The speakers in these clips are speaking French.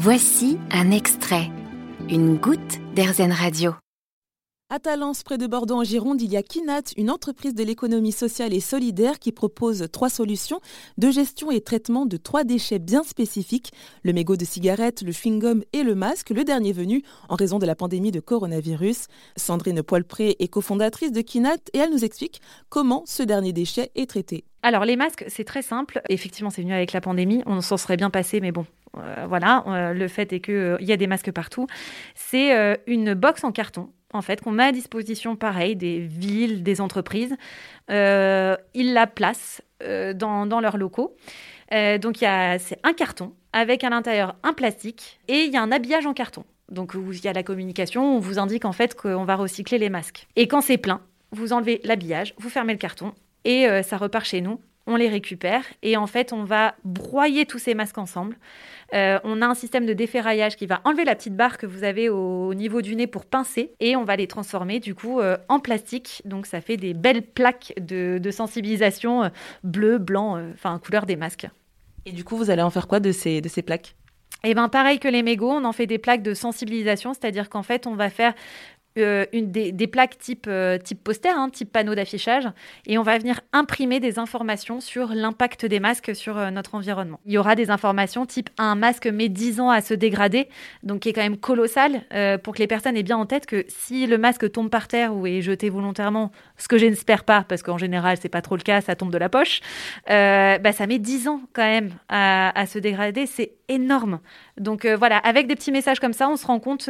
Voici un extrait, une goutte d'Airzen Radio. À Talence, près de Bordeaux en Gironde, il y a Kinat, une entreprise de l'économie sociale et solidaire qui propose trois solutions de gestion et traitement de trois déchets bien spécifiques le mégot de cigarette, le chewing-gum et le masque, le dernier venu en raison de la pandémie de coronavirus. Sandrine Poilpré est cofondatrice de Kinat et elle nous explique comment ce dernier déchet est traité. Alors les masques, c'est très simple. Effectivement, c'est venu avec la pandémie. On s'en serait bien passé, mais bon, voilà. Euh, le fait est qu'il euh, y a des masques partout. C'est une box en carton en fait, qu'on met à disposition, pareil, des villes, des entreprises. ils la placent dans, leurs locaux. donc, c'est un carton avec à l'intérieur un plastique et il y a un habillage en carton. Donc, il y a la communication, on vous indique en fait qu'on va recycler les masques. Et quand c'est plein, vous enlevez l'habillage, vous fermez le carton et euh, ça repart chez nous. On les récupère et en fait, on va broyer tous ces masques ensemble. Euh, on a un système de déferraillage qui va enlever la petite barre que vous avez au, niveau du nez pour pincer et on va les transformer du coup euh, en plastique. Donc ça fait des belles plaques de, sensibilisation bleu, blanc, enfin couleur des masques. Et du coup, vous allez en faire quoi de ces, de ces plaques? Et eh bien, pareil que les mégots, on en fait des plaques de sensibilisation, c'est-à-dire qu'en fait, on va faire euh, des, plaques type, euh, type poster, hein, type panneau d'affichage, et on va venir imprimer des informations sur l'impact des masques sur euh, notre environnement. Il y aura des informations type un masque met 10 ans à se dégrader, donc qui est quand même colossal, pour que les personnes aient bien en tête que si le masque tombe par terre ou est jeté volontairement, ce que je n'espère pas, parce qu'en général c'est pas trop le cas, ça tombe de la poche, bah, ça met 10 ans quand même à se dégrader, c'est énorme. Donc voilà, avec des petits messages comme ça, on se rend compte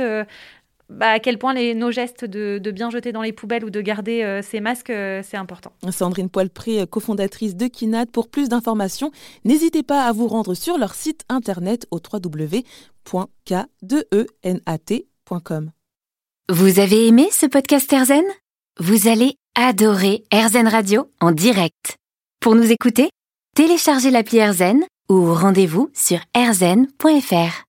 bah, à quel point les, nos gestes de, bien jeter dans les poubelles ou de garder euh, ces masques, euh, c'est important. Sandrine Poilpré, cofondatrice de Kinat. Pour plus d'informations, n'hésitez pas à vous rendre sur leur site internet au www.k2enat.com. Vous avez aimé ce podcast Erzen? Vous allez adorer Erzen Radio en direct. Pour nous écouter, téléchargez l'appli Erzen ou rendez-vous sur erzen.fr.